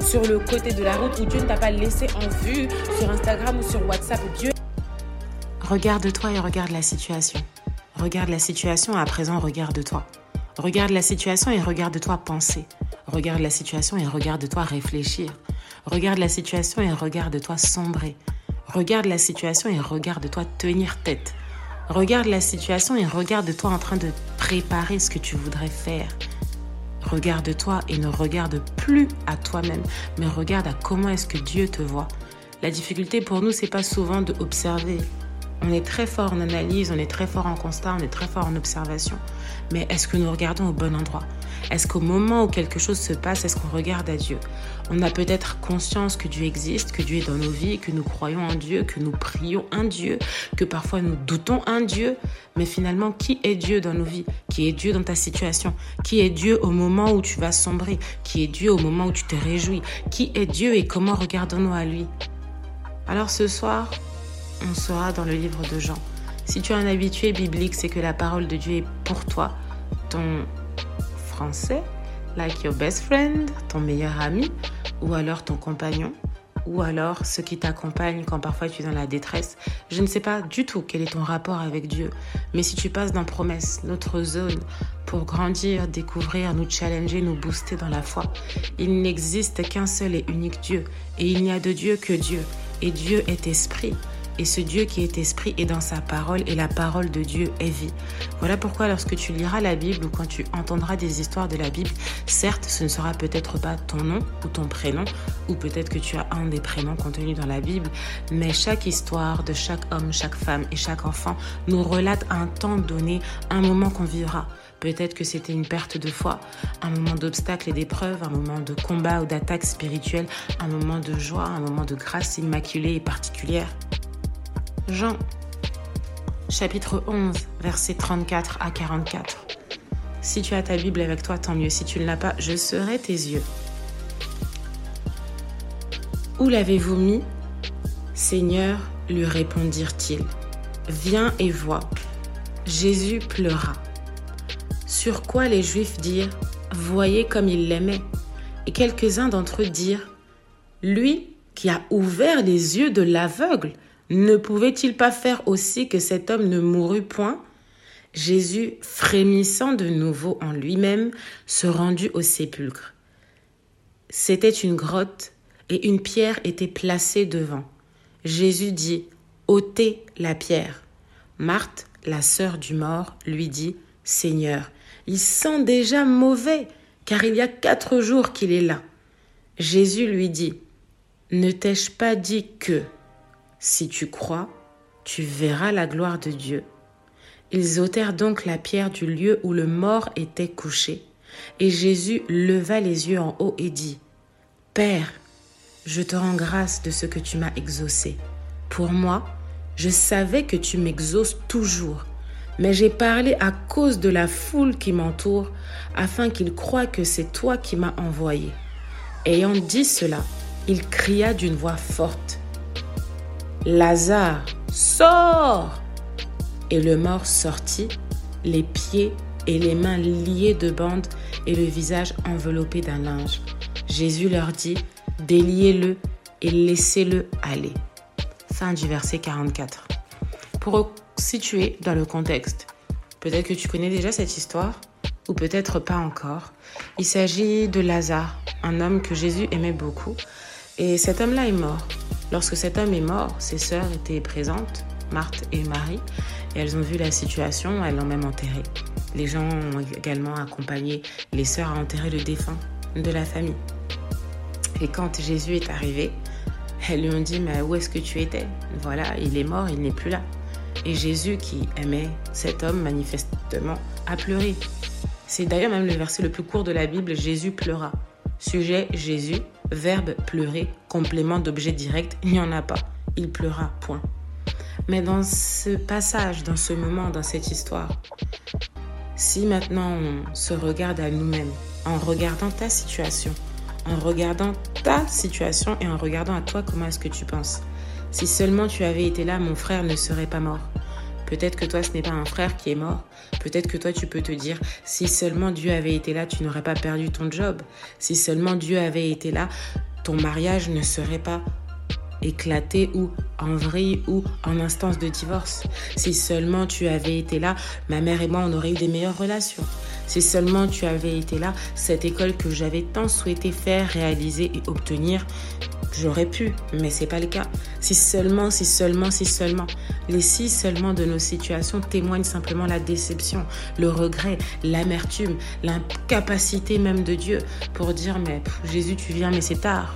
sur le côté de la route où Dieu ne t'a pas laissé en vue sur Instagram ou sur WhatsApp. Dieu. Regarde-toi et regarde la situation. Regarde la situation à présent regarde-toi. Regarde la situation et regarde-toi penser. Regarde la situation et regarde-toi réfléchir. Regarde la situation et regarde-toi sombrer. Regarde la situation et regarde-toi tenir tête. Regarde la situation et regarde-toi en train de préparer ce que tu voudrais faire. Regarde-toi et ne regarde plus à toi-même, mais regarde à comment est-ce que Dieu te voit. La difficulté pour nous, c'est pas souvent de observer. On est très fort en analyse, on est très fort en constat, on est très fort en observation. Mais est-ce que nous regardons au bon endroit? Est-ce qu'au moment où quelque chose se passe, est-ce qu'on regarde à Dieu? On a peut-être conscience que Dieu existe, que Dieu est dans nos vies, que nous croyons en Dieu, que nous prions un Dieu, que parfois nous doutons un Dieu. Mais finalement, qui est Dieu dans nos vies? Qui est Dieu dans ta situation? Qui est Dieu au moment où tu vas sombrer? Qui est Dieu au moment où tu te réjouis? Qui est Dieu et comment regardons-nous à lui? Alors ce soir, on sera dans le livre de Jean. Si tu es un habitué biblique, c'est que la parole de Dieu est pour toi, ton français, like your best friend, ton meilleur ami, ou alors ton compagnon, ou alors ceux qui t'accompagnent quand parfois tu es dans la détresse. Je ne sais pas du tout quel est ton rapport avec Dieu, mais si tu passes dans promesse, notre zone, pour grandir, découvrir, nous challenger, nous booster dans la foi, il n'existe qu'un seul et unique Dieu, et il n'y a de Dieu que Dieu, et Dieu est esprit. Et ce Dieu qui est esprit est dans sa parole et la parole de Dieu est vie. Voilà pourquoi lorsque tu liras la Bible ou quand tu entendras des histoires de la Bible, certes ce ne sera peut-être pas ton nom ou ton prénom, ou peut-être que tu as un des prénoms contenus dans la Bible, mais chaque histoire de chaque homme, chaque femme et chaque enfant nous relate un temps donné, un moment qu'on vivra. Peut-être que c'était une perte de foi, un moment d'obstacle et d'épreuve, un moment de combat ou d'attaque spirituelle, un moment de joie, un moment de grâce immaculée et particulière. Jean, chapitre 11, versets 34 à 44. Si tu as ta Bible avec toi, tant mieux. Si tu ne l'as pas, je serai tes yeux. Où l'avez-vous mis? Seigneur, lui répondirent-ils. Viens et vois. Jésus pleura. Sur quoi les Juifs dirent Voyez comme il l'aimait. Et quelques-uns d'entre eux dirent Lui qui a ouvert les yeux de l'aveugle, ne pouvait-il pas faire aussi que cet homme ne mourût point? Jésus, frémissant de nouveau en lui-même, se rendit au sépulcre. C'était une grotte et une pierre était placée devant. Jésus dit ôtez la pierre. Marthe, la sœur du mort, lui dit Seigneur, il sent déjà mauvais, car il y a quatre jours qu'il est là. Jésus lui dit Ne t'ai-je pas dit que si tu crois, tu verras la gloire de Dieu. Ils ôtèrent donc la pierre du lieu où le mort était couché, et Jésus leva les yeux en haut et dit, Père, je te rends grâce de ce que tu m'as exaucé. Pour moi, je savais que tu m'exauces toujours, mais j'ai parlé à cause de la foule qui m'entoure, afin qu'ils croient que c'est toi qui m'as envoyé. Ayant dit cela, il cria d'une voix forte, Lazare, sors Et le mort sortit, les pieds et les mains liés de bandes et le visage enveloppé d'un linge. Jésus leur dit, déliez-le et laissez-le aller. Fin du verset 44. Pour situer dans le contexte, peut-être que tu connais déjà cette histoire, ou peut-être pas encore. Il s'agit de Lazare, un homme que Jésus aimait beaucoup, et cet homme-là est mort. Lorsque cet homme est mort, ses sœurs étaient présentes, Marthe et Marie, et elles ont vu la situation, elles l'ont même enterré. Les gens ont également accompagné les sœurs à enterrer le défunt de la famille. Et quand Jésus est arrivé, elles lui ont dit, mais où est-ce que tu étais? Voilà, il est mort, il n'est plus là. Et Jésus, qui aimait cet homme manifestement, a pleuré. C'est d'ailleurs même le verset le plus court de la Bible, Jésus pleura. Sujet Jésus, verbe pleurer, complément d'objet direct, il n'y en a pas. Il pleura, point. Mais dans ce passage, dans ce moment, dans cette histoire, si maintenant on se regarde à nous-mêmes, en regardant ta situation, en regardant ta situation et en regardant à toi comment est-ce que tu penses? Si seulement tu avais été là, mon frère ne serait pas mort. Peut-être que toi, ce n'est pas un frère qui est mort. Peut-être que toi, tu peux te dire, si seulement Dieu avait été là, tu n'aurais pas perdu ton job. Si seulement Dieu avait été là, ton mariage ne serait pas éclaté ou en vrille ou en instance de divorce. Si seulement tu avais été là, ma mère et moi, on aurait eu des meilleures relations. Si seulement tu avais été là, cette école que j'avais tant souhaité faire, réaliser et obtenir, j'aurais pu, mais c'est pas le cas. Si seulement, si seulement, si seulement. Les si seulement de nos situations témoignent simplement la déception, le regret, l'amertume, l'incapacité même de Dieu pour dire mais Jésus tu viens mais c'est tard.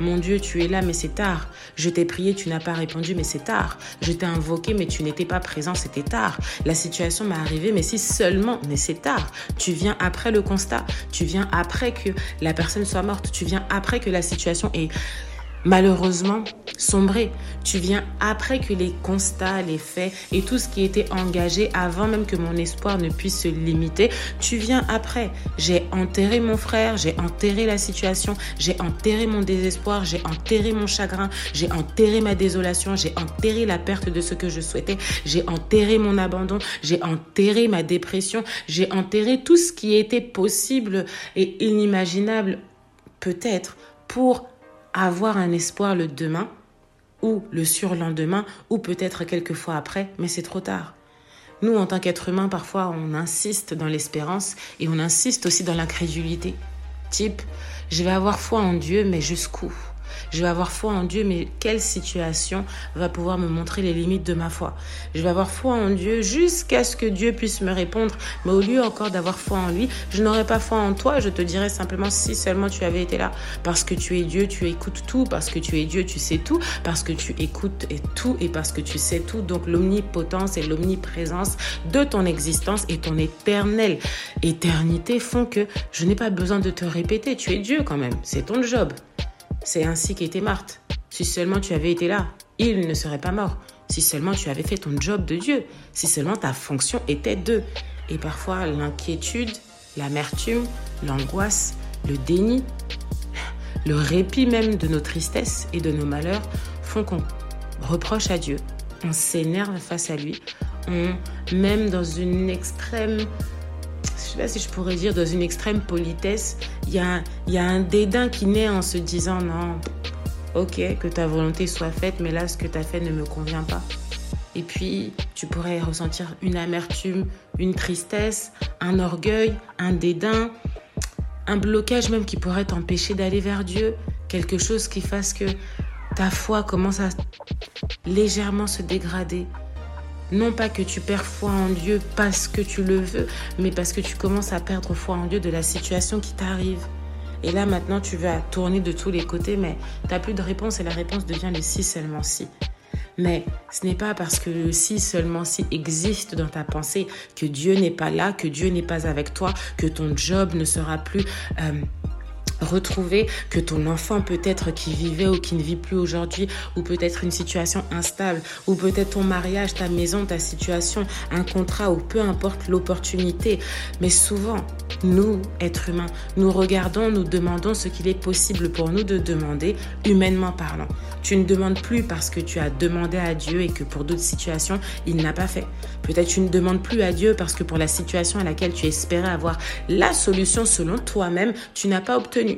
Mon Dieu, tu es là, mais c'est tard. Je t'ai prié, tu n'as pas répondu, mais c'est tard. Je t'ai invoqué, mais tu n'étais pas présent, c'était tard. La situation m'est arrivée, mais si seulement, mais c'est tard. Tu viens après le constat. Tu viens après que la personne soit morte. Tu viens après que la situation est malheureusement sombré. Tu viens après que les constats, les faits et tout ce qui était engagé avant même que mon espoir ne puisse se limiter, tu viens après. J'ai enterré mon frère, j'ai enterré la situation, j'ai enterré mon désespoir, j'ai enterré mon chagrin, j'ai enterré ma désolation, j'ai enterré la perte de ce que je souhaitais, j'ai enterré mon abandon, j'ai enterré ma dépression, j'ai enterré tout ce qui était possible et inimaginable peut-être pour avoir un espoir le demain ou le surlendemain ou peut-être quelques fois après, mais c'est trop tard. Nous, en tant qu'êtres humains, parfois, on insiste dans l'espérance et on insiste aussi dans l'incrédulité. Type, je vais avoir foi en Dieu, mais jusqu'où? Je vais avoir foi en Dieu, mais quelle situation va pouvoir me montrer les limites de ma foi? Je vais avoir foi en Dieu jusqu'à ce que Dieu puisse me répondre. Mais au lieu encore d'avoir foi en lui, je n'aurais pas foi en toi. Je te dirais simplement si seulement tu avais été là. Parce que tu es Dieu, tu écoutes tout. Parce que tu es Dieu, tu sais tout. Parce que tu écoutes et tout et parce que tu sais tout. Donc l'omnipotence et l'omniprésence de ton existence et ton éternelle éternité font que je n'ai pas besoin de te répéter. Tu es Dieu quand même. C'est ton job. C'est ainsi qu'était Marthe. Si seulement tu avais été là, il ne serait pas mort. Si seulement tu avais fait ton job de Dieu. Si seulement ta fonction était de. Et parfois, l'inquiétude, l'amertume, l'angoisse, le déni, le répit même de nos tristesses et de nos malheurs font qu'on reproche à Dieu, on s'énerve face à lui, on, même dans une extrême sais pas si je pourrais dire dans une extrême politesse, il y a, y a un dédain qui naît en se disant non, ok, que ta volonté soit faite, mais là, ce que tu as fait ne me convient pas. Et puis, tu pourrais ressentir une amertume, une tristesse, un orgueil, un dédain, un blocage même qui pourrait t'empêcher d'aller vers Dieu, quelque chose qui fasse que ta foi commence à légèrement se dégrader. Non pas que tu perds foi en Dieu parce que tu le veux, mais parce que tu commences à perdre foi en Dieu de la situation qui t'arrive. Et là maintenant tu vas tourner de tous les côtés, mais tu n'as plus de réponse et la réponse devient le si seulement si. Mais ce n'est pas parce que le si seulement si existe dans ta pensée que Dieu n'est pas là, que Dieu n'est pas avec toi, que ton job ne sera plus... Euh, retrouver que ton enfant peut-être qui vivait ou qui ne vit plus aujourd'hui, ou peut-être une situation instable, ou peut-être ton mariage, ta maison, ta situation, un contrat, ou peu importe l'opportunité. Mais souvent, nous, êtres humains, nous regardons, nous demandons ce qu'il est possible pour nous de demander, humainement parlant. Tu ne demandes plus parce que tu as demandé à Dieu et que pour d'autres situations, il n'a pas fait. Peut-être tu ne demandes plus à Dieu parce que pour la situation à laquelle tu espérais avoir la solution selon toi-même, tu n'as pas obtenu.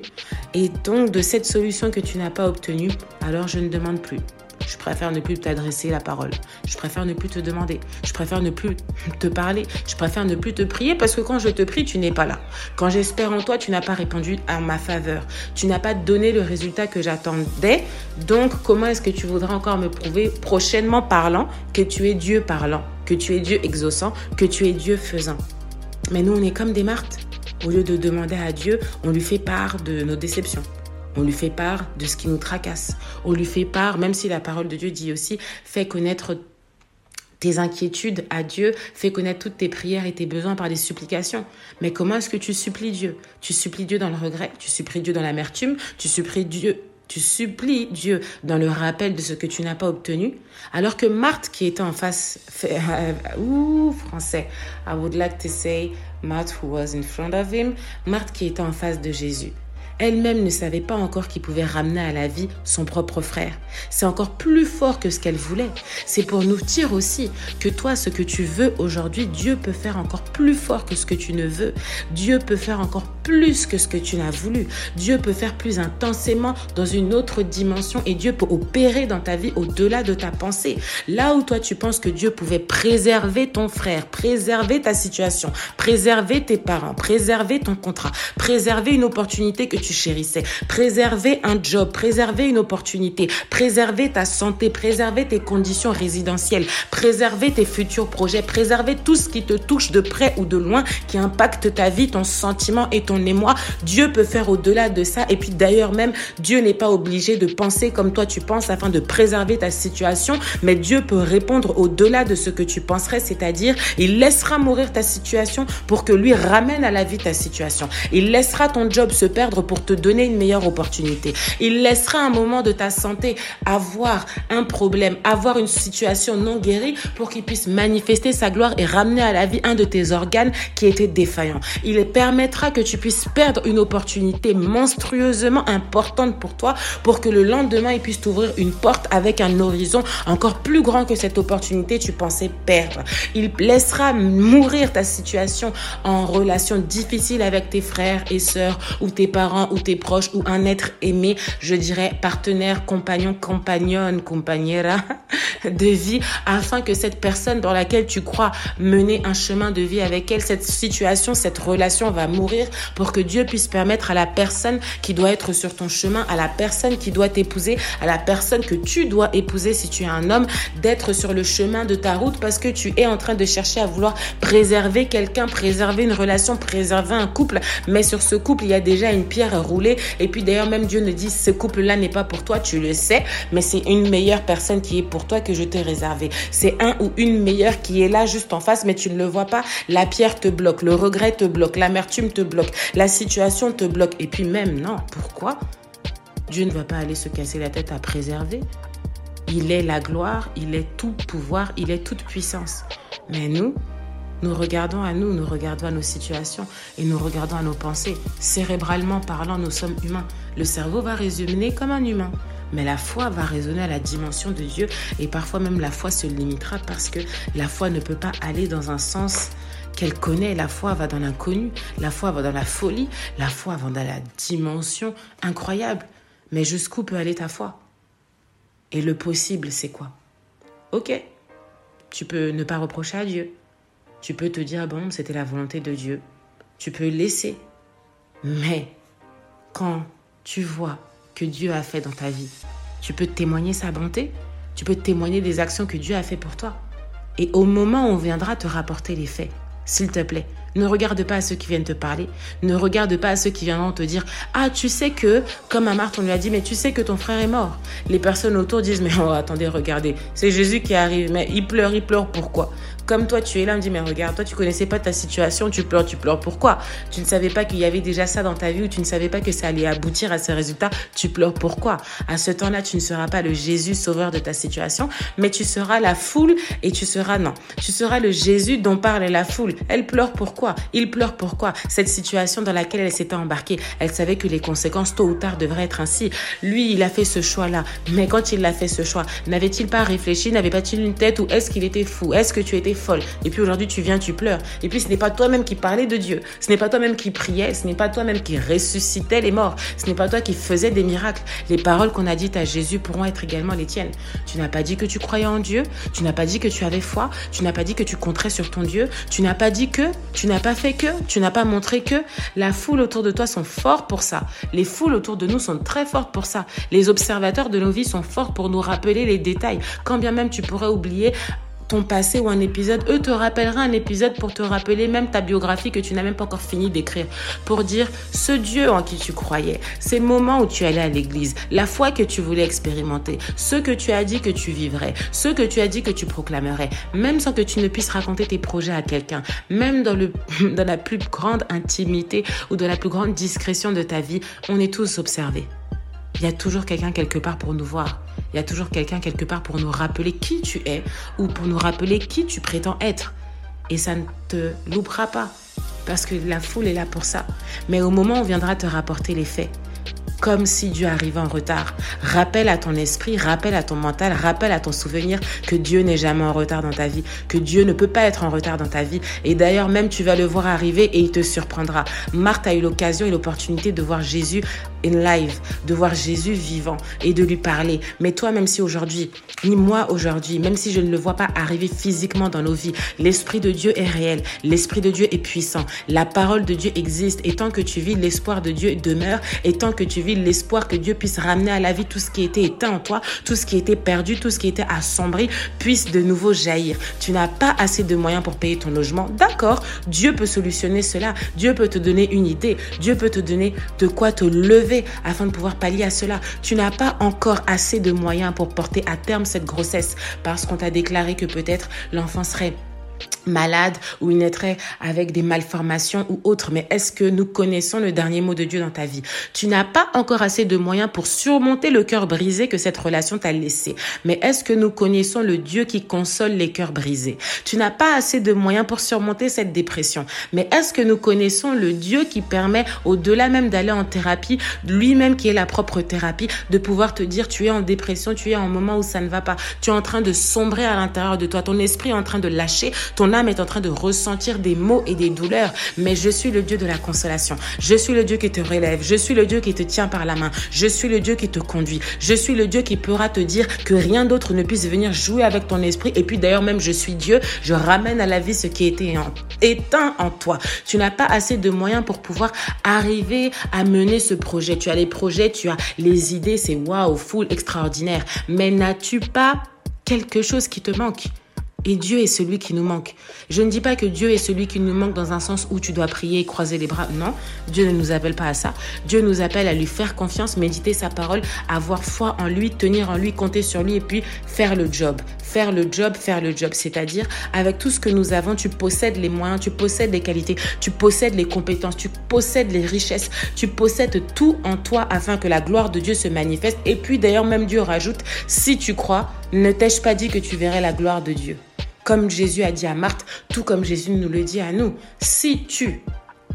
Et donc de cette solution que tu n'as pas obtenue, alors je ne demande plus. Je préfère ne plus t'adresser la parole. Je préfère ne plus te demander. Je préfère ne plus te parler. Je préfère ne plus te prier parce que quand je te prie, tu n'es pas là. Quand j'espère en toi, tu n'as pas répondu à ma faveur. Tu n'as pas donné le résultat que j'attendais. Donc, comment est-ce que tu voudras encore me prouver, prochainement parlant, que tu es Dieu parlant, que tu es Dieu exaucant, que tu es Dieu faisant? Mais nous, on est comme des martes. Au lieu de demander à Dieu, on lui fait part de nos déceptions. On lui fait part de ce qui nous tracasse. On lui fait part, même si la parole de Dieu dit aussi, fais connaître tes inquiétudes à Dieu, fais connaître toutes tes prières et tes besoins par des supplications. Mais comment est-ce que tu supplies Dieu? Tu supplies Dieu dans le regret, tu supplies Dieu dans l'amertume, tu supplies Dieu tu supplies Dieu dans le rappel de ce que tu n'as pas obtenu, alors que Marthe qui était en face, euh, ouh, français, I would like to say Marthe who was in front of him, Marthe qui était en face de Jésus. Elle-même ne savait pas encore qu'il pouvait ramener à la vie son propre frère. C'est encore plus fort que ce qu'elle voulait. C'est pour nous dire aussi que toi, ce que tu veux aujourd'hui, Dieu peut faire encore plus fort que ce que tu ne veux. Dieu peut faire encore plus que ce que tu n'as voulu. Dieu peut faire plus intensément dans une autre dimension et Dieu peut opérer dans ta vie au-delà de ta pensée. Là où toi tu penses que Dieu pouvait préserver ton frère, préserver ta situation, préserver tes parents, préserver ton contrat, préserver une opportunité que tu chérissais, préserver un job, préserver une opportunité, préserver ta santé, préserver tes conditions résidentielles, préserver tes futurs projets, préserver tout ce qui te touche de près ou de loin, qui impacte ta vie, ton sentiment et ton émoi. Dieu peut faire au-delà de ça. Et puis d'ailleurs même, Dieu n'est pas obligé de penser comme toi tu penses afin de préserver ta situation, mais Dieu peut répondre au-delà de ce que tu penserais, c'est-à-dire il laissera mourir ta situation pour que lui ramène à la vie ta situation. Il laissera ton job se perdre pour te donner une meilleure opportunité. Il laissera un moment de ta santé avoir un problème, avoir une situation non guérie pour qu'il puisse manifester sa gloire et ramener à la vie un de tes organes qui était défaillant. Il permettra que tu puisses perdre une opportunité monstrueusement importante pour toi pour que le lendemain, il puisse t'ouvrir une porte avec un horizon encore plus grand que cette opportunité tu pensais perdre. Il laissera mourir ta situation en relation difficile avec tes frères et sœurs ou tes parents ou tes proches ou un être aimé, je dirais partenaire, compagnon, compagnonne, compagnera de vie afin que cette personne dans laquelle tu crois mener un chemin de vie avec elle, cette situation, cette relation va mourir pour que Dieu puisse permettre à la personne qui doit être sur ton chemin, à la personne qui doit t'épouser, à la personne que tu dois épouser si tu es un homme, d'être sur le chemin de ta route parce que tu es en train de chercher à vouloir préserver quelqu'un, préserver une relation, préserver un couple. Mais sur ce couple, il y a déjà une pierre roulée. Et puis d'ailleurs, même Dieu ne dit, ce couple-là n'est pas pour toi, tu le sais, mais c'est une meilleure personne qui est pour toi que je t'ai réservé. C'est un ou une meilleure qui est là juste en face, mais tu ne le vois pas. La pierre te bloque, le regret te bloque, l'amertume te bloque, la situation te bloque. Et puis même, non, pourquoi Dieu ne va pas aller se casser la tête à préserver. Il est la gloire, il est tout pouvoir, il est toute puissance. Mais nous, nous regardons à nous, nous regardons à nos situations et nous regardons à nos pensées. Cérébralement parlant, nous sommes humains. Le cerveau va raisonner comme un humain. Mais la foi va raisonner à la dimension de Dieu et parfois même la foi se limitera parce que la foi ne peut pas aller dans un sens qu'elle connaît. La foi va dans l'inconnu, la foi va dans la folie, la foi va dans la dimension incroyable. Mais jusqu'où peut aller ta foi? Et le possible, c'est quoi? Ok, tu peux ne pas reprocher à Dieu. Tu peux te dire, bon, c'était la volonté de Dieu. Tu peux laisser. Mais quand tu vois que Dieu a fait dans ta vie, tu peux témoigner sa bonté. Tu peux témoigner des actions que Dieu a fait pour toi. Et au moment où on viendra te rapporter les faits, s'il te plaît, ne regarde pas à ceux qui viennent te parler. Ne regarde pas à ceux qui viendront te dire Ah, tu sais que, comme à Marthe, on lui a dit Mais tu sais que ton frère est mort. Les personnes autour disent Mais oh, attendez, regardez, c'est Jésus qui arrive. Mais il pleure, il pleure pourquoi? Comme toi, tu es là, on me dit, mais regarde, toi, tu connaissais pas ta situation, tu pleures, tu pleures. Pourquoi? Tu ne savais pas qu'il y avait déjà ça dans ta vie ou tu ne savais pas que ça allait aboutir à ce résultat. Tu pleures pourquoi? À ce temps-là, tu ne seras pas le Jésus sauveur de ta situation, mais tu seras la foule et tu seras, non, tu seras le Jésus dont parle la foule. Elle pleure pourquoi? Il pleure pourquoi? Cette situation dans laquelle elle s'était embarquée, elle savait que les conséquences, tôt ou tard, devraient être ainsi. Lui, il a fait ce choix-là. Mais quand il a fait ce choix, n'avait-il pas réfléchi? N'avait pas-il une tête ou est-ce qu'il était fou? Est-ce que tu étais folle. Et puis aujourd'hui, tu viens, tu pleures. Et puis ce n'est pas toi-même qui parlais de Dieu. Ce n'est pas toi-même qui priais. Ce n'est pas toi-même qui ressuscitais les morts. Ce n'est pas toi qui faisais des miracles. Les paroles qu'on a dites à Jésus pourront être également les tiennes. Tu n'as pas dit que tu croyais en Dieu. Tu n'as pas dit que tu avais foi. Tu n'as pas dit que tu compterais sur ton Dieu. Tu n'as pas dit que. Tu n'as pas fait que. Tu n'as pas montré que. La foule autour de toi sont forts pour ça. Les foules autour de nous sont très fortes pour ça. Les observateurs de nos vies sont forts pour nous rappeler les détails. Quand bien même tu pourrais oublier ton passé ou un épisode, eux te rappelleraient un épisode pour te rappeler même ta biographie que tu n'as même pas encore fini d'écrire, pour dire ce Dieu en qui tu croyais, ces moments où tu allais à l'église, la foi que tu voulais expérimenter, ce que tu as dit que tu vivrais, ce que tu as dit que tu proclamerais, même sans que tu ne puisses raconter tes projets à quelqu'un, même dans, le, dans la plus grande intimité ou dans la plus grande discrétion de ta vie, on est tous observés. Il y a toujours quelqu'un quelque part pour nous voir. Il y a toujours quelqu'un quelque part pour nous rappeler qui tu es ou pour nous rappeler qui tu prétends être. Et ça ne te loupera pas parce que la foule est là pour ça. Mais au moment où on viendra te rapporter les faits, comme si Dieu arrivait en retard. Rappelle à ton esprit, rappelle à ton mental, rappelle à ton souvenir que Dieu n'est jamais en retard dans ta vie, que Dieu ne peut pas être en retard dans ta vie. Et d'ailleurs, même tu vas le voir arriver et il te surprendra. Marthe a eu l'occasion et l'opportunité de voir Jésus live, de voir Jésus vivant et de lui parler. Mais toi, même si aujourd'hui, ni moi aujourd'hui, même si je ne le vois pas arriver physiquement dans nos vies, l'Esprit de Dieu est réel, l'Esprit de Dieu est puissant, la parole de Dieu existe et tant que tu vis, l'espoir de Dieu demeure et tant que tu vis, l'espoir que Dieu puisse ramener à la vie tout ce qui était éteint en toi, tout ce qui était perdu, tout ce qui était assombri, puisse de nouveau jaillir. Tu n'as pas assez de moyens pour payer ton logement. D'accord, Dieu peut solutionner cela. Dieu peut te donner une idée. Dieu peut te donner de quoi te lever afin de pouvoir pallier à cela. Tu n'as pas encore assez de moyens pour porter à terme cette grossesse parce qu'on t'a déclaré que peut-être l'enfant serait malade ou il naîtrait avec des malformations ou autres. Mais est-ce que nous connaissons le dernier mot de Dieu dans ta vie? Tu n'as pas encore assez de moyens pour surmonter le cœur brisé que cette relation t'a laissé. Mais est-ce que nous connaissons le Dieu qui console les cœurs brisés? Tu n'as pas assez de moyens pour surmonter cette dépression. Mais est-ce que nous connaissons le Dieu qui permet, au-delà même d'aller en thérapie, lui-même qui est la propre thérapie, de pouvoir te dire tu es en dépression, tu es en moment où ça ne va pas, tu es en train de sombrer à l'intérieur de toi, ton esprit est en train de lâcher, ton âme est en train de ressentir des maux et des douleurs, mais je suis le Dieu de la consolation. Je suis le Dieu qui te relève. Je suis le Dieu qui te tient par la main. Je suis le Dieu qui te conduit. Je suis le Dieu qui pourra te dire que rien d'autre ne puisse venir jouer avec ton esprit. Et puis d'ailleurs même, je suis Dieu. Je ramène à la vie ce qui était éteint en toi. Tu n'as pas assez de moyens pour pouvoir arriver à mener ce projet. Tu as les projets, tu as les idées, c'est waouh, full, extraordinaire. Mais n'as-tu pas quelque chose qui te manque? Et Dieu est celui qui nous manque. Je ne dis pas que Dieu est celui qui nous manque dans un sens où tu dois prier et croiser les bras. Non, Dieu ne nous appelle pas à ça. Dieu nous appelle à lui faire confiance, méditer sa parole, avoir foi en lui, tenir en lui, compter sur lui et puis faire le job. Faire le job, faire le job. C'est-à-dire, avec tout ce que nous avons, tu possèdes les moyens, tu possèdes les qualités, tu possèdes les compétences, tu possèdes les richesses, tu possèdes tout en toi afin que la gloire de Dieu se manifeste. Et puis d'ailleurs, même Dieu rajoute, si tu crois, ne t'ai-je pas dit que tu verrais la gloire de Dieu? Comme Jésus a dit à Marthe, tout comme Jésus nous le dit à nous. Si tu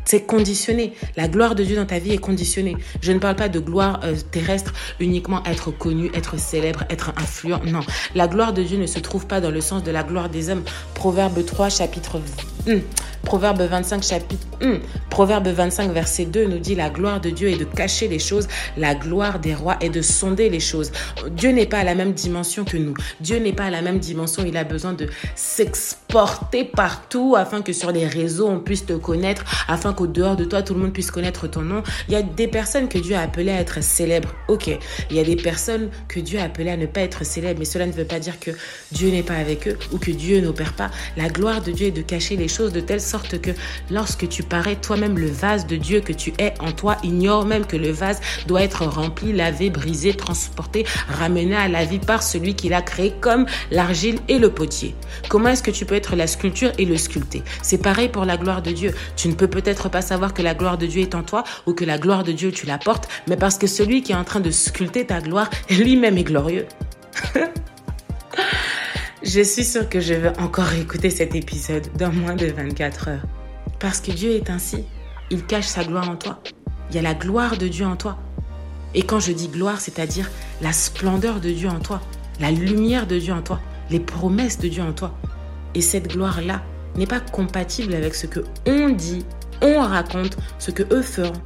c'est conditionné. La gloire de Dieu dans ta vie est conditionnée. Je ne parle pas de gloire euh, terrestre, uniquement être connu, être célèbre, être influent. Non. La gloire de Dieu ne se trouve pas dans le sens de la gloire des hommes. Proverbe 3, chapitre Hmm. Proverbe 25 chapitre hmm. Proverbe 25 verset 2 nous dit la gloire de Dieu est de cacher les choses, la gloire des rois est de sonder les choses. Dieu n'est pas à la même dimension que nous. Dieu n'est pas à la même dimension, il a besoin de s'exporter partout afin que sur les réseaux on puisse te connaître, afin qu'au dehors de toi tout le monde puisse connaître ton nom. Il y a des personnes que Dieu a appelées à être célèbres. OK. Il y a des personnes que Dieu a appelées à ne pas être célèbres, mais cela ne veut pas dire que Dieu n'est pas avec eux ou que Dieu n'opère pas. La gloire de Dieu est de cacher les choses de telle sorte que lorsque tu parais toi-même le vase de Dieu que tu es en toi, ignore même que le vase doit être rempli, lavé, brisé, transporté, ramené à la vie par celui qui l'a créé comme l'argile et le potier. Comment est-ce que tu peux être la sculpture et le sculpter? C'est pareil pour la gloire de Dieu. Tu ne peux peut-être pas savoir que la gloire de Dieu est en toi ou que la gloire de Dieu tu la portes, mais parce que celui qui est en train de sculpter ta gloire lui-même est glorieux. Je suis sûre que je vais encore écouter cet épisode dans moins de 24 heures. Parce que Dieu est ainsi. Il cache sa gloire en toi. Il y a la gloire de Dieu en toi. Et quand je dis gloire, c'est-à-dire la splendeur de Dieu en toi, la lumière de Dieu en toi, les promesses de Dieu en toi. Et cette gloire-là n'est pas compatible avec ce que on dit, on raconte, ce que eux feront.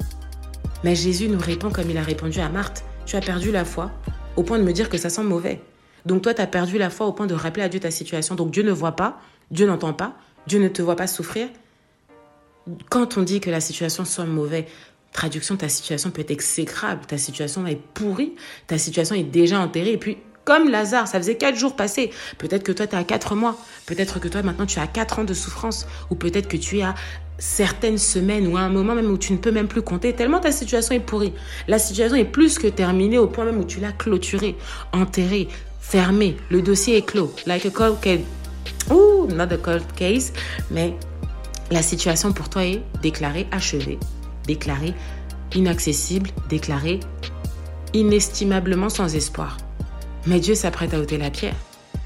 Mais Jésus nous répond comme il a répondu à Marthe. Tu as perdu la foi au point de me dire que ça sent mauvais. Donc toi, tu as perdu la foi au point de rappeler à Dieu ta situation. Donc Dieu ne voit pas, Dieu n'entend pas, Dieu ne te voit pas souffrir. Quand on dit que la situation soit mauvaise, traduction, ta situation peut être exécrable, ta situation est pourrie, ta situation est déjà enterrée, et puis Comme Lazare, ça faisait quatre jours passés. Peut-être que toi, tu à quatre mois. Peut-être que toi, maintenant, tu as quatre ans de souffrance. Ou peut-être que tu à certaines semaines ou à un moment même où tu ne peux même plus compter, tellement ta situation est pourrie. La situation est plus que terminée au point même où tu l'as clôturée, enterrée, fermée. Le dossier est clos. Like a cold case. Ouh, not a cold case, mais la situation pour toi est déclarée achevée, déclarée inaccessible, déclarée inestimablement sans espoir. Mais Dieu s'apprête à ôter la pierre.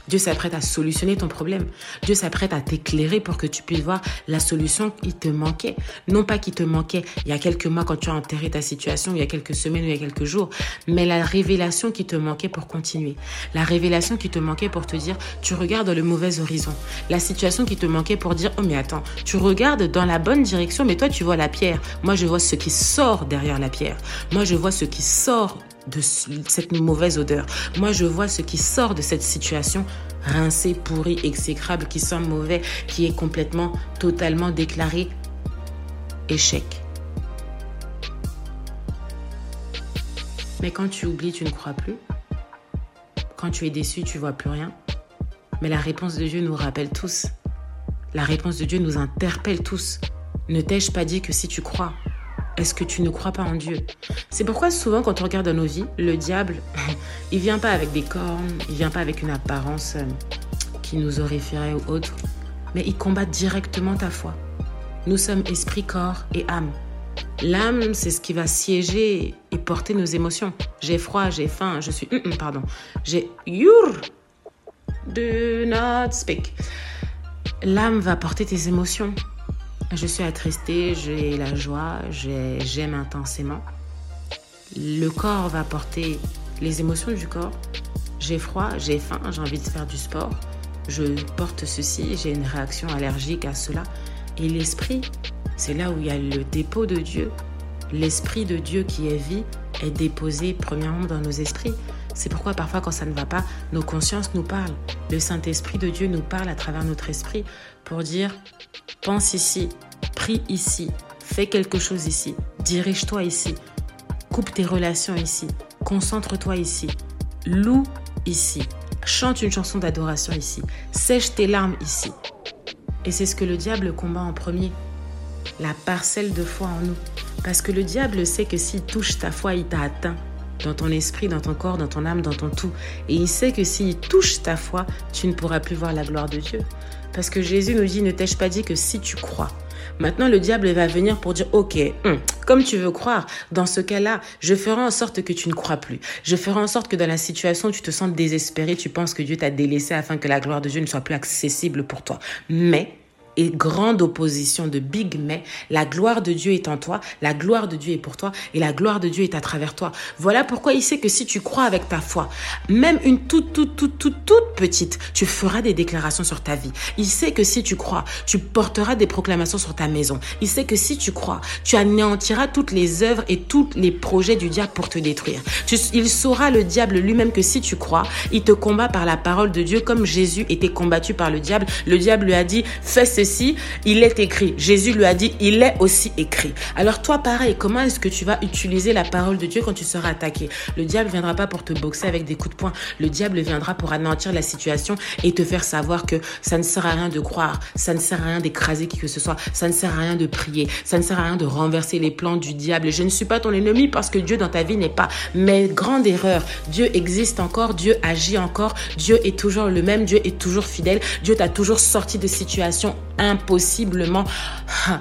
Dieu s'apprête à solutionner ton problème. Dieu s'apprête à t'éclairer pour que tu puisses voir la solution qui te manquait. Non pas qui te manquait il y a quelques mois quand tu as enterré ta situation, il y a quelques semaines ou il y a quelques jours, mais la révélation qui te manquait pour continuer. La révélation qui te manquait pour te dire, tu regardes le mauvais horizon. La situation qui te manquait pour dire, oh mais attends, tu regardes dans la bonne direction, mais toi tu vois la pierre. Moi je vois ce qui sort derrière la pierre. Moi je vois ce qui sort de cette mauvaise odeur. Moi, je vois ce qui sort de cette situation rincée, pourrie, exécrable, qui sent mauvais, qui est complètement, totalement déclaré échec. Mais quand tu oublies, tu ne crois plus. Quand tu es déçu, tu vois plus rien. Mais la réponse de Dieu nous rappelle tous. La réponse de Dieu nous interpelle tous. Ne t'ai-je pas dit que si tu crois, est-ce que tu ne crois pas en Dieu? C'est pourquoi souvent quand on regarde dans nos vies, le diable, il vient pas avec des cornes, il vient pas avec une apparence euh, qui nous horrifierait ou autre, mais il combat directement ta foi. Nous sommes esprit, corps et âme. L'âme, c'est ce qui va siéger et porter nos émotions. J'ai froid, j'ai faim, je suis... Hum, hum, pardon. J'ai... Your. Do not speak. L'âme va porter tes émotions. Je suis attristée, j'ai la joie, j'aime intensément. Le corps va porter les émotions du corps. J'ai froid, j'ai faim, j'ai envie de faire du sport. Je porte ceci, j'ai une réaction allergique à cela. Et l'esprit, c'est là où il y a le dépôt de Dieu. L'esprit de Dieu qui est vie est déposé premièrement dans nos esprits. C'est pourquoi parfois quand ça ne va pas, nos consciences nous parlent. Le Saint-Esprit de Dieu nous parle à travers notre esprit pour dire pense ici, prie ici, fais quelque chose ici, dirige-toi ici, coupe tes relations ici, concentre-toi ici, loue ici, chante une chanson d'adoration ici, sèche tes larmes ici. Et c'est ce que le diable combat en premier, la parcelle de foi en nous. Parce que le diable sait que s'il touche ta foi, il t'a atteint dans ton esprit, dans ton corps, dans ton âme, dans ton tout. Et il sait que s'il touche ta foi, tu ne pourras plus voir la gloire de Dieu. Parce que Jésus nous dit, ne t'ai-je pas dit que si tu crois, Maintenant, le diable va venir pour dire, OK, hum, comme tu veux croire, dans ce cas-là, je ferai en sorte que tu ne crois plus. Je ferai en sorte que dans la situation, tu te sens désespéré, tu penses que Dieu t'a délaissé afin que la gloire de Dieu ne soit plus accessible pour toi. Mais et grande opposition de big mais, la gloire de Dieu est en toi, la gloire de Dieu est pour toi et la gloire de Dieu est à travers toi. Voilà pourquoi il sait que si tu crois avec ta foi, même une toute, toute, toute, toute, toute petite, tu feras des déclarations sur ta vie. Il sait que si tu crois, tu porteras des proclamations sur ta maison. Il sait que si tu crois, tu anéantiras toutes les œuvres et tous les projets du diable pour te détruire. il saura le diable lui-même que si tu crois, il te combat par la parole de Dieu comme Jésus était combattu par le diable. Le diable lui a dit, fais ceci il est écrit. Jésus lui a dit, il est aussi écrit. Alors toi, pareil, comment est-ce que tu vas utiliser la parole de Dieu quand tu seras attaqué? Le diable viendra pas pour te boxer avec des coups de poing. Le diable viendra pour anéantir la situation et te faire savoir que ça ne sert à rien de croire, ça ne sert à rien d'écraser qui que ce soit, ça ne sert à rien de prier, ça ne sert à rien de renverser les plans du diable. Je ne suis pas ton ennemi parce que Dieu dans ta vie n'est pas. Mais grande erreur, Dieu existe encore, Dieu agit encore, Dieu est toujours le même, Dieu est toujours fidèle, Dieu t'a toujours sorti de situations impossiblement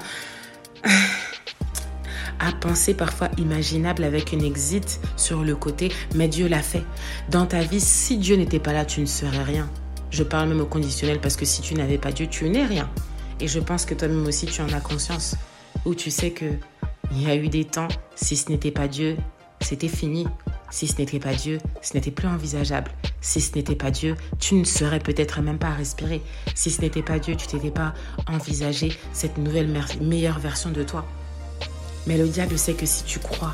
à penser parfois imaginable avec une exit sur le côté, mais Dieu l'a fait. Dans ta vie, si Dieu n'était pas là, tu ne serais rien. Je parle même au conditionnel parce que si tu n'avais pas Dieu, tu n'es rien. Et je pense que toi-même aussi, tu en as conscience. Où tu sais que il y a eu des temps, si ce n'était pas Dieu, c'était fini. Si ce n'était pas Dieu, ce n'était plus envisageable. Si ce n'était pas Dieu, tu ne serais peut-être même pas à respirer. Si ce n'était pas Dieu, tu t'étais pas envisagé cette nouvelle meilleure version de toi. Mais le diable sait que si tu crois,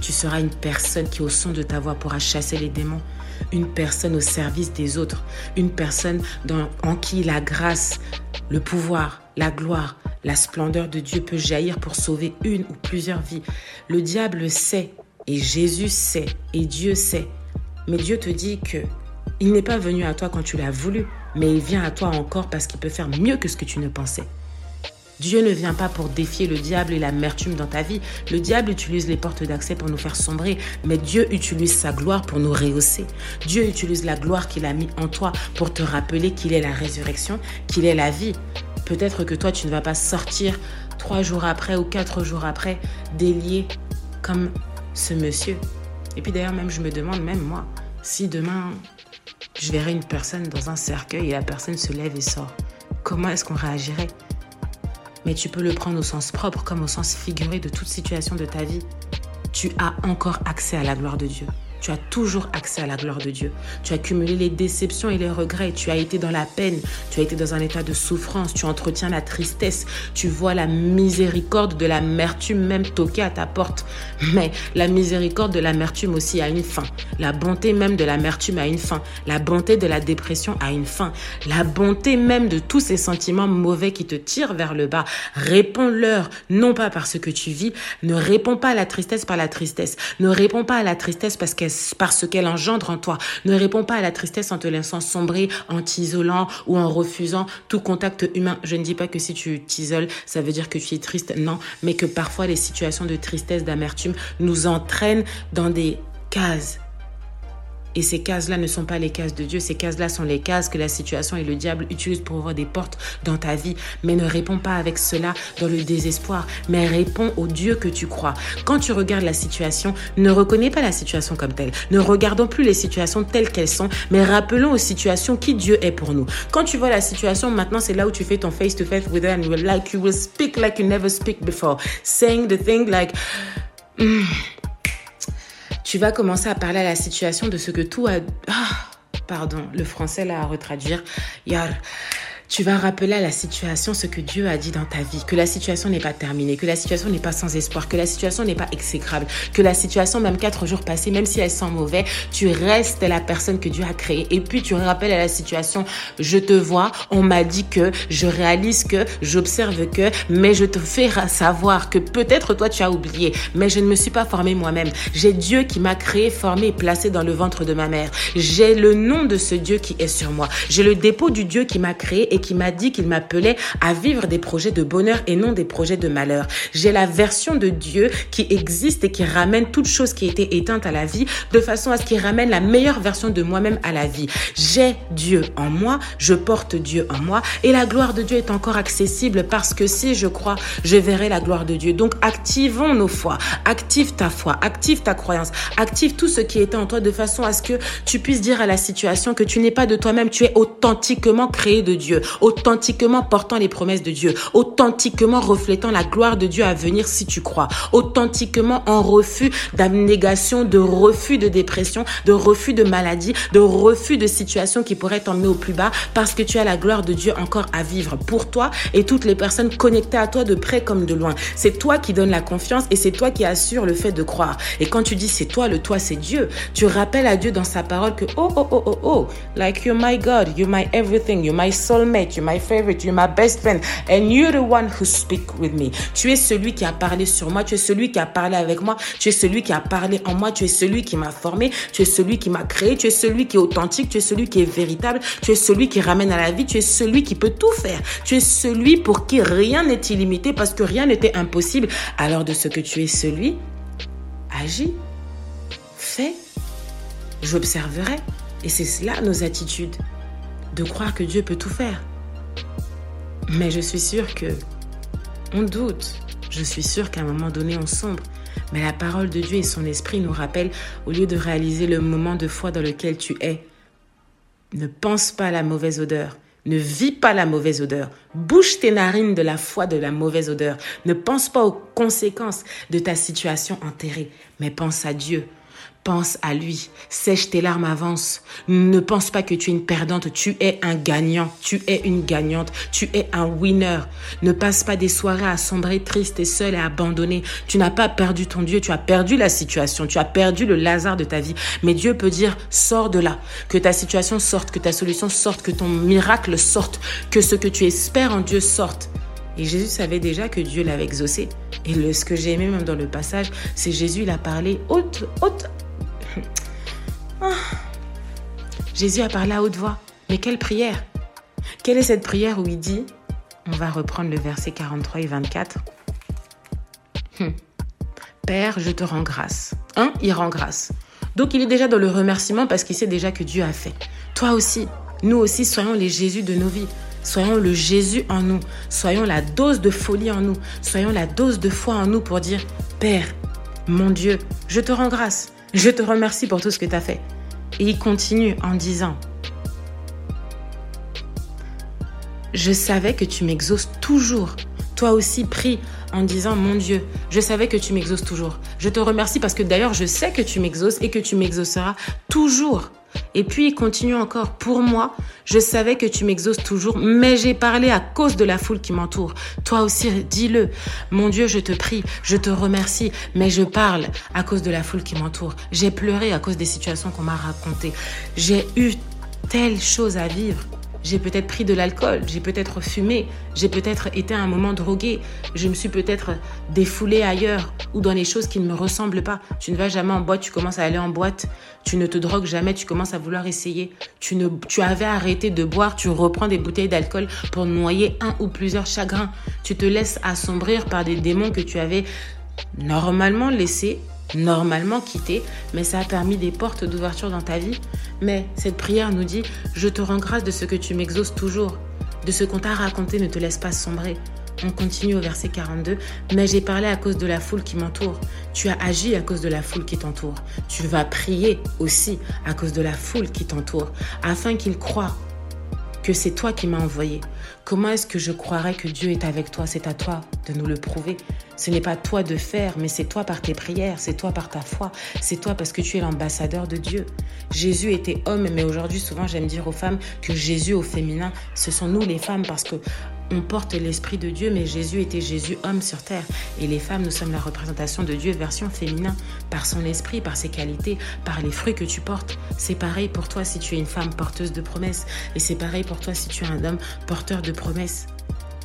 tu seras une personne qui au son de ta voix pourra chasser les démons, une personne au service des autres, une personne en qui la grâce, le pouvoir, la gloire, la splendeur de Dieu peut jaillir pour sauver une ou plusieurs vies. Le diable sait et Jésus sait et Dieu sait. Mais Dieu te dit que Il n'est pas venu à toi quand tu l'as voulu, mais il vient à toi encore parce qu'il peut faire mieux que ce que tu ne pensais. Dieu ne vient pas pour défier le diable et l'amertume dans ta vie. Le diable utilise les portes d'accès pour nous faire sombrer, mais Dieu utilise sa gloire pour nous rehausser. Dieu utilise la gloire qu'il a mis en toi pour te rappeler qu'il est la résurrection, qu'il est la vie. Peut-être que toi, tu ne vas pas sortir trois jours après ou quatre jours après délié comme ce monsieur. Et puis d'ailleurs, même je me demande, même moi, si demain je verrais une personne dans un cercueil et la personne se lève et sort, comment est-ce qu'on réagirait? Mais tu peux le prendre au sens propre comme au sens figuré de toute situation de ta vie. Tu as encore accès à la gloire de Dieu. Tu as toujours accès à la gloire de Dieu. Tu as cumulé les déceptions et les regrets. Tu as été dans la peine. Tu as été dans un état de souffrance. Tu entretiens la tristesse. Tu vois la miséricorde de l'amertume même toquer à ta porte. Mais la miséricorde de l'amertume aussi a une fin. La bonté même de l'amertume a une fin. La bonté de la dépression a une fin. La bonté même de tous ces sentiments mauvais qui te tirent vers le bas. Réponds-leur, non pas parce que tu vis. Ne réponds pas à la tristesse par la tristesse. Ne réponds pas à la tristesse parce qu'elle parce qu'elle engendre en toi. Ne réponds pas à la tristesse en te laissant sombrer, en t'isolant ou en refusant tout contact humain. Je ne dis pas que si tu t'isoles, ça veut dire que tu es triste, non, mais que parfois les situations de tristesse, d'amertume nous entraînent dans des cases et ces cases-là ne sont pas les cases de Dieu, ces cases-là sont les cases que la situation et le diable utilisent pour ouvrir des portes dans ta vie. Mais ne réponds pas avec cela dans le désespoir, mais réponds au Dieu que tu crois. Quand tu regardes la situation, ne reconnais pas la situation comme telle. Ne regardons plus les situations telles qu'elles sont, mais rappelons aux situations qui Dieu est pour nous. Quand tu vois la situation, maintenant c'est là où tu fais ton face-to-face with her and you like, you will speak like you never speak before. Saying the thing like... Hmm, tu vas commencer à parler à la situation de ce que tout a... Ah, pardon, le français là à retraduire. Yar tu vas rappeler à la situation ce que Dieu a dit dans ta vie, que la situation n'est pas terminée, que la situation n'est pas sans espoir, que la situation n'est pas exécrable, que la situation, même quatre jours passés, même si elle sent mauvais, tu restes la personne que Dieu a créée. Et puis tu rappelles à la situation, je te vois, on m'a dit que, je réalise que, j'observe que, mais je te fais savoir que peut-être toi tu as oublié, mais je ne me suis pas formée moi-même. J'ai Dieu qui m'a créé, formé et placé dans le ventre de ma mère. J'ai le nom de ce Dieu qui est sur moi. J'ai le dépôt du Dieu qui m'a créé et qui m'a dit qu'il m'appelait à vivre des projets de bonheur et non des projets de malheur. J'ai la version de Dieu qui existe et qui ramène toute chose qui était éteinte à la vie de façon à ce qu'il ramène la meilleure version de moi-même à la vie. J'ai Dieu en moi, je porte Dieu en moi et la gloire de Dieu est encore accessible parce que si je crois, je verrai la gloire de Dieu. Donc activons nos foi, active ta foi, active ta croyance, active tout ce qui était en toi de façon à ce que tu puisses dire à la situation que tu n'es pas de toi-même, tu es authentiquement créé de Dieu, authentiquement portant les promesses de Dieu, authentiquement reflétant la gloire de Dieu à venir si tu crois, authentiquement en refus d'abnégation, de refus de dépression, de refus de maladie, de refus de situation qui pourrait t'emmener au plus bas parce que tu as la gloire de Dieu encore à vivre pour toi et toutes les personnes connectées à toi de près comme de loin. C'est toi qui donnes la confiance et c'est toi qui assure le fait de croire. Et quand tu dis c'est toi, le toi c'est Dieu, tu rappelles à Dieu dans sa parole que oh oh oh oh oh, like you're my God, you're my everything, you're my soulmate, you're my favorite, you're my best friend, and you're the one who speak with me. Tu es celui qui a parlé sur moi, tu es celui qui a parlé avec moi, tu es celui qui a parlé en moi, tu es celui qui m'a formé, tu es celui qui m'a créé, tu es celui qui est authentique, tu es celui qui est véritable, tu es celui qui ramène à la vie, tu es celui qui peut tout faire, tu es celui pour qui rien n'est illimité parce que rien n'était impossible. Alors de ce que tu es celui, agis, fais, j'observerai. Et c'est cela nos attitudes, de croire que Dieu peut tout faire. Mais je suis sûre que on doute. Je suis sûre qu'à un moment donné, on sombre. Mais la parole de Dieu et son esprit nous rappellent, au lieu de réaliser le moment de foi dans lequel tu es, ne pense pas à la mauvaise odeur. Ne vis pas la mauvaise odeur. Bouche tes narines de la foi de la mauvaise odeur. Ne pense pas aux conséquences de ta situation enterrée, mais pense à Dieu. Pense à lui. Sèche tes larmes, avance. Ne pense pas que tu es une perdante. Tu es un gagnant. Tu es une gagnante. Tu es un winner. Ne passe pas des soirées à sombrer triste et seul et abandonné. Tu n'as pas perdu ton Dieu. Tu as perdu la situation. Tu as perdu le Lazare de ta vie. Mais Dieu peut dire, sors de là. Que ta situation sorte. Que ta solution sorte. Que ton miracle sorte. Que ce que tu espères en Dieu sorte. Et Jésus savait déjà que Dieu l'avait exaucé. Et ce que j'ai aimé même dans le passage, c'est Jésus, il a parlé haute, haute, Jésus a parlé à haute voix. Mais quelle prière? Quelle est cette prière où il dit, on va reprendre le verset 43 et 24. Hum. Père, je te rends grâce. Hein? Il rend grâce. Donc il est déjà dans le remerciement parce qu'il sait déjà que Dieu a fait. Toi aussi, nous aussi, soyons les Jésus de nos vies. Soyons le Jésus en nous. Soyons la dose de folie en nous. Soyons la dose de foi en nous pour dire, Père, mon Dieu, je te rends grâce. Je te remercie pour tout ce que tu as fait. Et il continue en disant, je savais que tu m'exauces toujours. Toi aussi, prie en disant, mon Dieu, je savais que tu m'exauces toujours. Je te remercie parce que d'ailleurs, je sais que tu m'exauces et que tu m'exauceras toujours. Et puis il continue encore, pour moi, je savais que tu m'exauces toujours, mais j'ai parlé à cause de la foule qui m'entoure. Toi aussi, dis-le. Mon Dieu, je te prie, je te remercie, mais je parle à cause de la foule qui m'entoure. J'ai pleuré à cause des situations qu'on m'a racontées. J'ai eu telle chose à vivre. J'ai peut-être pris de l'alcool, j'ai peut-être fumé, j'ai peut-être été à un moment drogué, je me suis peut-être défoulé ailleurs ou dans les choses qui ne me ressemblent pas. Tu ne vas jamais en boîte, tu commences à aller en boîte, tu ne te drogues jamais, tu commences à vouloir essayer. Tu, ne, tu avais arrêté de boire, tu reprends des bouteilles d'alcool pour noyer un ou plusieurs chagrins. Tu te laisses assombrir par des démons que tu avais normalement laissés normalement quitté, mais ça a permis des portes d'ouverture dans ta vie. Mais cette prière nous dit, je te rends grâce de ce que tu m'exauces toujours, de ce qu'on t'a raconté ne te laisse pas sombrer. On continue au verset 42. Mais j'ai parlé à cause de la foule qui m'entoure. Tu as agi à cause de la foule qui t'entoure. Tu vas prier aussi à cause de la foule qui t'entoure, afin qu'ils croient que c'est toi qui m'as envoyé. Comment est-ce que je croirais que Dieu est avec toi? C'est à toi de nous le prouver. Ce n'est pas toi de faire, mais c'est toi par tes prières, c'est toi par ta foi, c'est toi parce que tu es l'ambassadeur de Dieu. Jésus était homme, mais aujourd'hui souvent j'aime dire aux femmes que Jésus au féminin, ce sont nous les femmes parce que on porte l'esprit de Dieu, mais Jésus était Jésus homme sur terre. Et les femmes, nous sommes la représentation de Dieu version féminin, par son esprit, par ses qualités, par les fruits que tu portes. C'est pareil pour toi si tu es une femme porteuse de promesses. Et c'est pareil pour toi si tu es un homme porteur de promesses.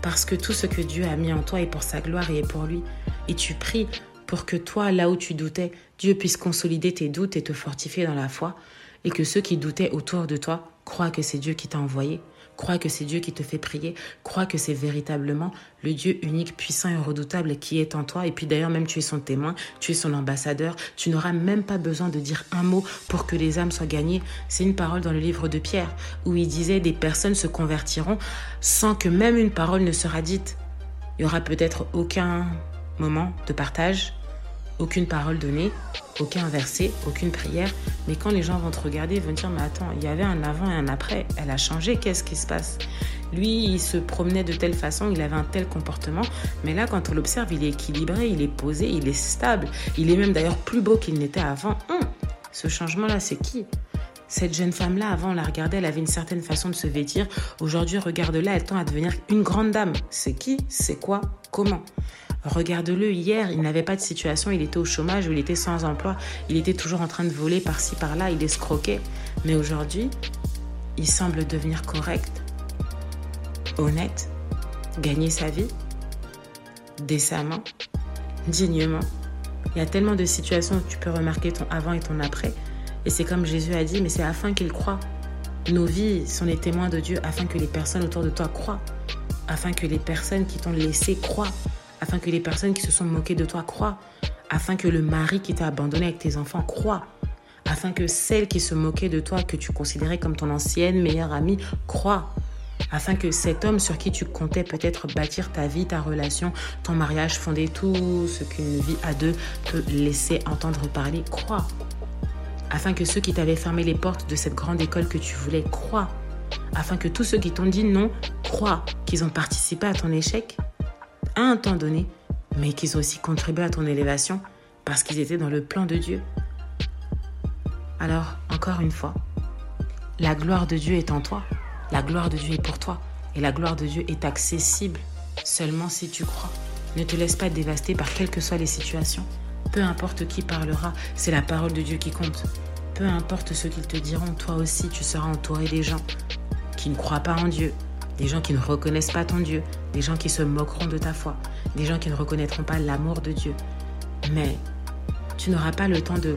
Parce que tout ce que Dieu a mis en toi est pour sa gloire et est pour lui. Et tu pries pour que toi, là où tu doutais, Dieu puisse consolider tes doutes et te fortifier dans la foi. Et que ceux qui doutaient autour de toi croient que c'est Dieu qui t'a envoyé Crois que c'est Dieu qui te fait prier. Crois que c'est véritablement le Dieu unique, puissant et redoutable qui est en toi. Et puis d'ailleurs, même tu es son témoin, tu es son ambassadeur. Tu n'auras même pas besoin de dire un mot pour que les âmes soient gagnées. C'est une parole dans le livre de Pierre où il disait des personnes se convertiront sans que même une parole ne sera dite. Il y aura peut-être aucun moment de partage, aucune parole donnée, aucun verset, aucune prière. Mais quand les gens vont te regarder, ils vont dire, mais attends, il y avait un avant et un après, elle a changé, qu'est-ce qui se passe? Lui, il se promenait de telle façon, il avait un tel comportement, mais là, quand on l'observe, il est équilibré, il est posé, il est stable, il est même d'ailleurs plus beau qu'il n'était avant. Hum, ce changement-là, c'est qui? Cette jeune femme-là, avant, on la regardait, elle avait une certaine façon de se vêtir. Aujourd'hui, regarde-la, elle tend à devenir une grande dame. C'est qui? C'est quoi? Comment? Regarde-le, hier, il n'avait pas de situation, il était au chômage ou il était sans emploi, il était toujours en train de voler par-ci, par-là, il escroquait. Mais aujourd'hui, il semble devenir correct, honnête, gagner sa vie, décemment, dignement. Il y a tellement de situations où tu peux remarquer ton avant et ton après. Et c'est comme Jésus a dit, mais c'est afin qu'il croit. Nos vies sont les témoins de Dieu afin que les personnes autour de toi croient, afin que les personnes qui t'ont laissé croient, afin que les personnes qui se sont moquées de toi croient, afin que le mari qui t'a abandonné avec tes enfants croient, afin que celle qui se moquait de toi, que tu considérais comme ton ancienne meilleure amie, croient, afin que cet homme sur qui tu comptais peut-être bâtir ta vie, ta relation, ton mariage, fonder tout ce qu'une vie à deux peut laisser entendre parler, croient, afin que ceux qui t'avaient fermé les portes de cette grande école que tu voulais croient, afin que tous ceux qui t'ont dit non croient qu'ils ont participé à ton échec, à un temps donné, mais qu'ils ont aussi contribué à ton élévation parce qu'ils étaient dans le plan de Dieu. Alors, encore une fois, la gloire de Dieu est en toi, la gloire de Dieu est pour toi, et la gloire de Dieu est accessible seulement si tu crois. Ne te laisse pas dévaster par quelles que soient les situations. Peu importe qui parlera, c'est la parole de Dieu qui compte. Peu importe ce qu'ils te diront, toi aussi tu seras entouré des gens qui ne croient pas en Dieu, des gens qui ne reconnaissent pas ton Dieu, des gens qui se moqueront de ta foi, des gens qui ne reconnaîtront pas l'amour de Dieu. Mais tu n'auras pas le temps de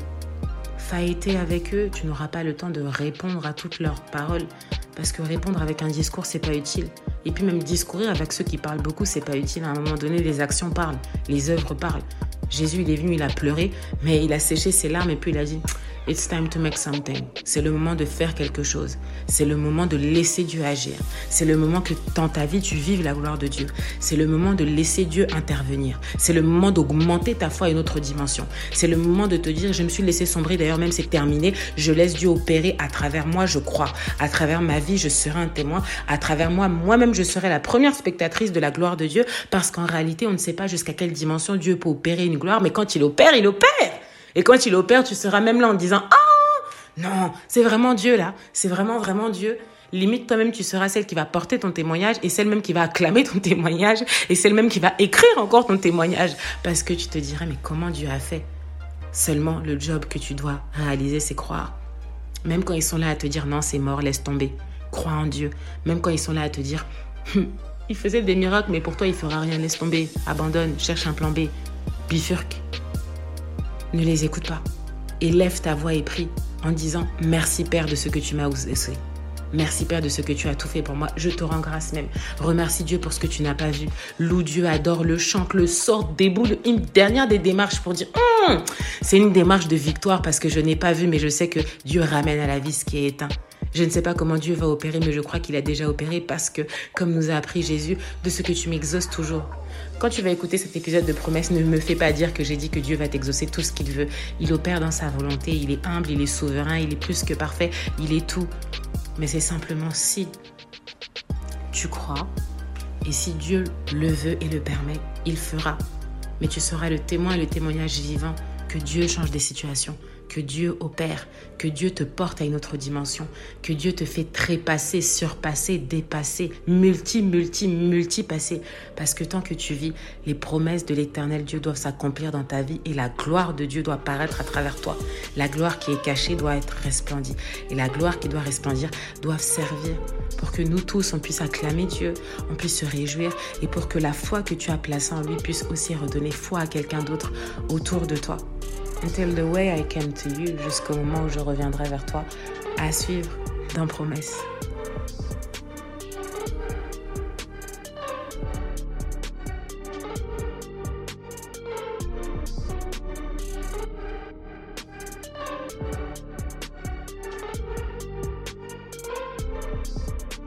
fighter avec eux, tu n'auras pas le temps de répondre à toutes leurs paroles. Parce que répondre avec un discours, c'est pas utile. Et puis même discourir avec ceux qui parlent beaucoup, c'est pas utile. À un moment donné, les actions parlent, les œuvres parlent. Jésus, il est venu, il a pleuré, mais il a séché ses larmes et puis il a dit, It's time to make something. C'est le moment de faire quelque chose. C'est le moment de laisser Dieu agir. C'est le moment que dans ta vie, tu vives la gloire de Dieu. C'est le moment de laisser Dieu intervenir. C'est le moment d'augmenter ta foi à une autre dimension. C'est le moment de te dire, je me suis laissé sombrer, d'ailleurs même c'est terminé. Je laisse Dieu opérer à travers moi, je crois. À travers ma vie, je serai un témoin. À travers moi, moi-même, je serai la première spectatrice de la gloire de Dieu. Parce qu'en réalité, on ne sait pas jusqu'à quelle dimension Dieu peut opérer une gloire. Mais quand il opère, il opère. Et quand il opère, tu seras même là en disant Ah Non, c'est vraiment Dieu là. C'est vraiment, vraiment Dieu. Limite, toi-même, tu seras celle qui va porter ton témoignage et celle même qui va acclamer ton témoignage et celle même qui va écrire encore ton témoignage. Parce que tu te diras Mais comment Dieu a fait? Seulement, le job que tu dois réaliser, c'est croire. Même quand ils sont là à te dire Non, c'est mort, laisse tomber. Crois en Dieu. Même quand ils sont là à te dire hum, Il faisait des miracles, mais pour toi, il fera rien, laisse tomber. Abandonne, cherche un plan B. Bifurque ne les écoute pas. Élève ta voix et prie en disant Merci Père de ce que tu m'as osé. Merci Père de ce que tu as tout fait pour moi. Je te rends grâce même. Remercie Dieu pour ce que tu n'as pas vu. Loue Dieu, adore le chante, le sort, déboule. Une dernière des démarches pour dire hum, c'est une démarche de victoire parce que je n'ai pas vu, mais je sais que Dieu ramène à la vie ce qui est éteint. Je ne sais pas comment Dieu va opérer, mais je crois qu'il a déjà opéré parce que, comme nous a appris Jésus, de ce que tu m'exauces toujours. Quand tu vas écouter cet épisode de promesse, ne me fais pas dire que j'ai dit que Dieu va t'exaucer tout ce qu'il veut. Il opère dans sa volonté, il est humble, il est souverain, il est plus que parfait, il est tout. Mais c'est simplement si tu crois et si Dieu le veut et le permet, il fera. Mais tu seras le témoin et le témoignage vivant que Dieu change des situations, que Dieu opère, que Dieu te porte à une autre dimension, que Dieu te fait trépasser, surpasser, dépasser, multi, multi, multi-passer. Parce que tant que tu vis, les promesses de l'éternel Dieu doivent s'accomplir dans ta vie et la gloire de Dieu doit paraître à travers toi. La gloire qui est cachée doit être resplendie. Et la gloire qui doit resplendir doit servir pour que nous tous, on puisse acclamer Dieu, on puisse se réjouir et pour que la foi que tu as placée en lui puisse aussi redonner foi à quelqu'un d'autre autour de toi. Until the way I came to you, jusqu'au moment où je reviendrai vers toi, à suivre dans promesse.